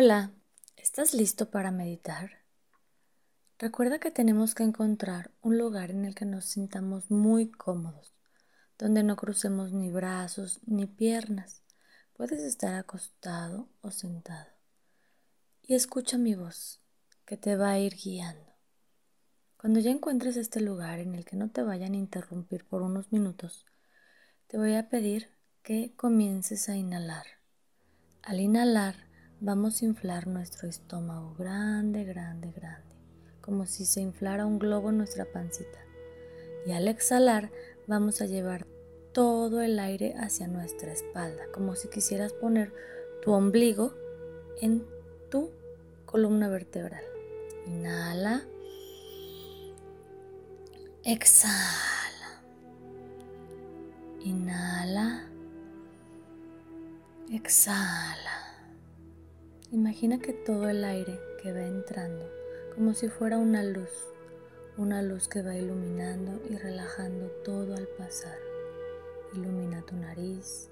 Hola, ¿estás listo para meditar? Recuerda que tenemos que encontrar un lugar en el que nos sintamos muy cómodos, donde no crucemos ni brazos ni piernas. Puedes estar acostado o sentado. Y escucha mi voz, que te va a ir guiando. Cuando ya encuentres este lugar en el que no te vayan a interrumpir por unos minutos, te voy a pedir que comiences a inhalar. Al inhalar, Vamos a inflar nuestro estómago grande, grande, grande, como si se inflara un globo en nuestra pancita. Y al exhalar vamos a llevar todo el aire hacia nuestra espalda, como si quisieras poner tu ombligo en tu columna vertebral. Inhala. Exhala. Inhala. Exhala. Imagina que todo el aire que va entrando, como si fuera una luz, una luz que va iluminando y relajando todo al pasar. Ilumina tu nariz,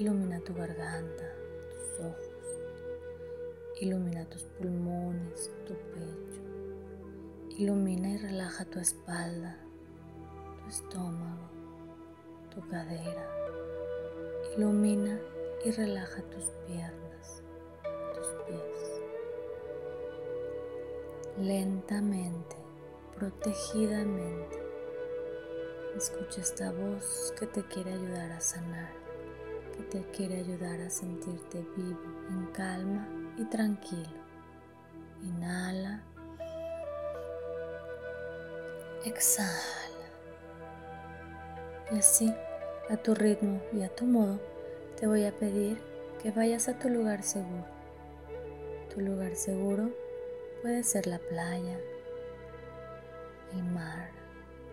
ilumina tu garganta, tus ojos, ilumina tus pulmones, tu pecho, ilumina y relaja tu espalda, tu estómago, tu cadera, ilumina y relaja tus piernas lentamente, protegidamente. Escucha esta voz que te quiere ayudar a sanar, que te quiere ayudar a sentirte vivo, en calma y tranquilo. Inhala. Exhala. Y así, a tu ritmo y a tu modo, te voy a pedir que vayas a tu lugar seguro. Tu lugar seguro Puede ser la playa, el mar,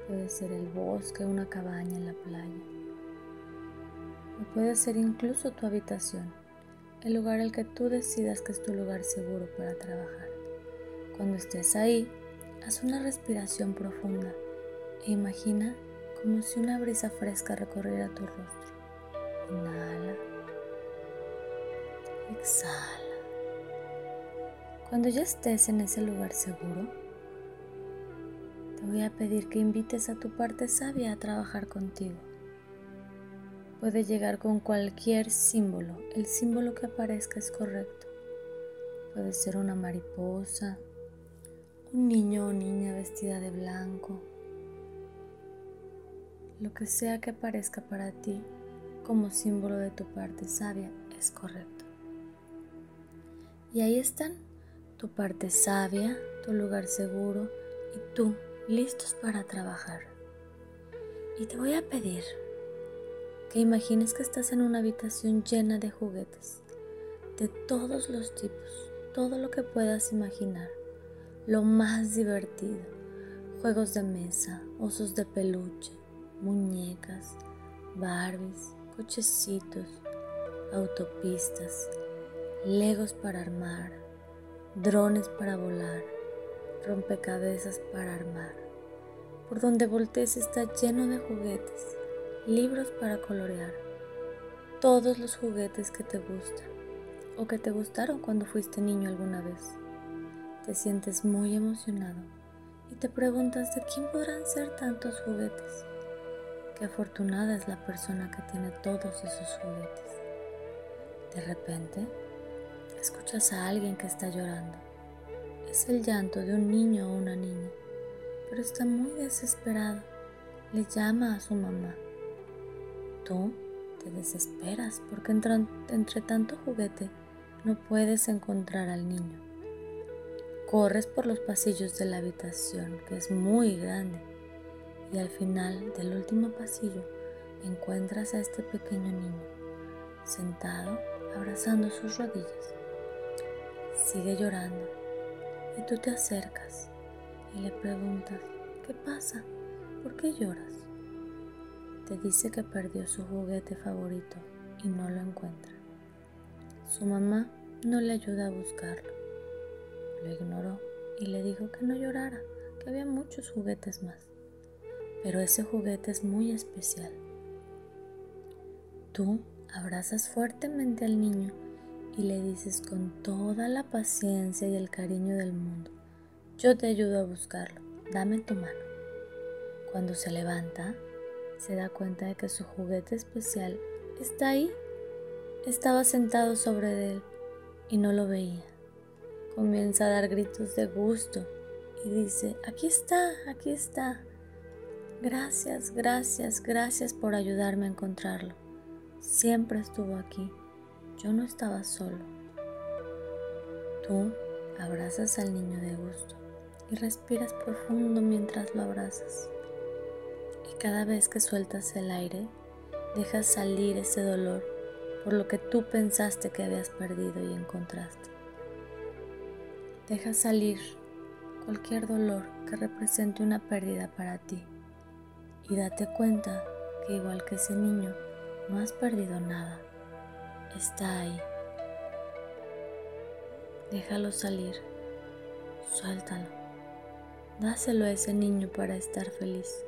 puede ser el bosque, una cabaña en la playa. O puede ser incluso tu habitación, el lugar al que tú decidas que es tu lugar seguro para trabajar. Cuando estés ahí, haz una respiración profunda e imagina como si una brisa fresca recorriera tu rostro. Inhala. Exhala. Cuando ya estés en ese lugar seguro, te voy a pedir que invites a tu parte sabia a trabajar contigo. Puede llegar con cualquier símbolo, el símbolo que aparezca es correcto. Puede ser una mariposa, un niño o niña vestida de blanco, lo que sea que aparezca para ti como símbolo de tu parte sabia es correcto. Y ahí están tu parte sabia, tu lugar seguro y tú listos para trabajar. Y te voy a pedir que imagines que estás en una habitación llena de juguetes, de todos los tipos, todo lo que puedas imaginar, lo más divertido, juegos de mesa, osos de peluche, muñecas, Barbies, cochecitos, autopistas, legos para armar, drones para volar, rompecabezas para armar. Por donde voltees está lleno de juguetes, libros para colorear, todos los juguetes que te gustan o que te gustaron cuando fuiste niño alguna vez. Te sientes muy emocionado y te preguntas de quién podrán ser tantos juguetes. Qué afortunada es la persona que tiene todos esos juguetes. De repente, escuchas a alguien que está llorando. Es el llanto de un niño o una niña, pero está muy desesperado. Le llama a su mamá. Tú te desesperas porque entre, tanto juguete no puedes encontrar al niño. Corres por los pasillos de la habitación, que es muy grande, y al final del último pasillo encuentras a este pequeño niño, sentado abrazando sus rodillas sigue llorando y tú te acercas y le preguntas, ¿qué pasa? ¿Por qué lloras? Te dice que perdió su juguete favorito y no lo encuentra. Su mamá no le ayuda a buscarlo. Lo ignoró y le dijo que no llorara, que había muchos juguetes más. Pero ese juguete es muy especial. Tú abrazas fuertemente al niño y le dices con toda la paciencia y el cariño del mundo, yo te ayudo a buscarlo, dame tu mano. Cuando se levanta, se da cuenta de que su juguete especial está ahí. Estaba sentado sobre él y no lo veía. Comienza a dar gritos de gusto y dice, aquí está, aquí está. Gracias, gracias, gracias por ayudarme a encontrarlo. Siempre estuvo aquí. Yo no estaba solo. Tú abrazas al niño de gusto y respiras profundo mientras lo abrazas. Y cada vez que sueltas el aire, dejas salir ese dolor por lo que tú pensaste que habías perdido y encontraste. Deja salir cualquier dolor que represente una pérdida para ti y date cuenta que igual que ese niño, no has perdido nada. Está ahí. Déjalo salir. Suéltalo. Dáselo a ese niño para estar feliz.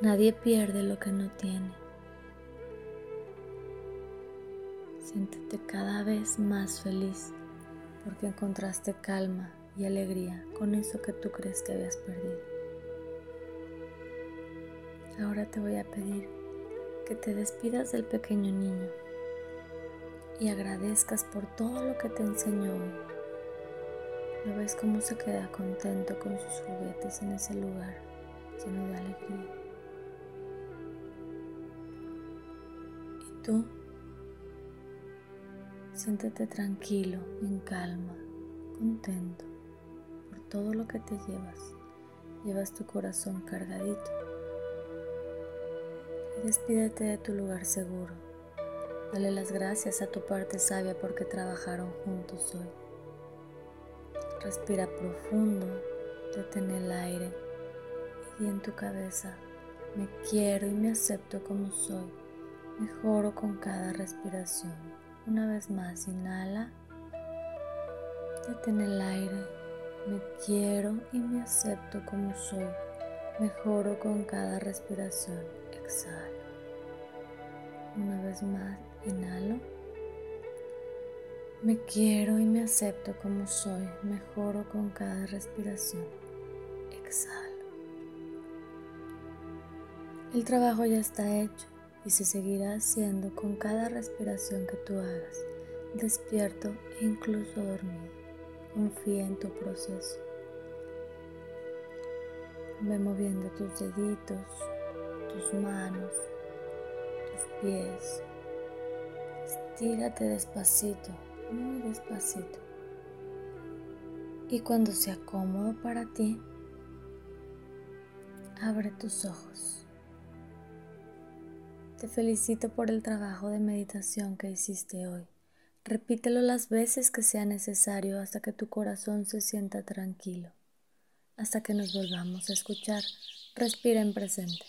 Nadie pierde lo que no tiene. Siéntete cada vez más feliz porque encontraste calma y alegría con eso que tú crees que habías perdido. Ahora te voy a pedir que te despidas del pequeño niño y agradezcas por todo lo que te enseñó hoy. ¿Lo ves cómo se queda contento con sus juguetes en ese lugar lleno de alegría? Y tú, siéntete tranquilo, en calma, contento por todo lo que te llevas. Llevas tu corazón cargadito despídete de tu lugar seguro. Dale las gracias a tu parte sabia porque trabajaron juntos hoy. Respira profundo, detén el aire y en tu cabeza me quiero y me acepto como soy. Mejoro con cada respiración. Una vez más, inhala. Detén el aire. Me quiero y me acepto como soy. Mejoro con cada respiración. Exhalo. Más, inhalo. Me quiero y me acepto como soy. Mejoro con cada respiración. Exhalo. El trabajo ya está hecho y se seguirá haciendo con cada respiración que tú hagas, despierto e incluso dormido. Confía en tu proceso. Ve moviendo tus deditos, tus manos, tus pies. Estírate despacito, muy despacito. Y cuando sea cómodo para ti, abre tus ojos. Te felicito por el trabajo de meditación que hiciste hoy. Repítelo las veces que sea necesario hasta que tu corazón se sienta tranquilo. Hasta que nos volvamos a escuchar, respira en presente.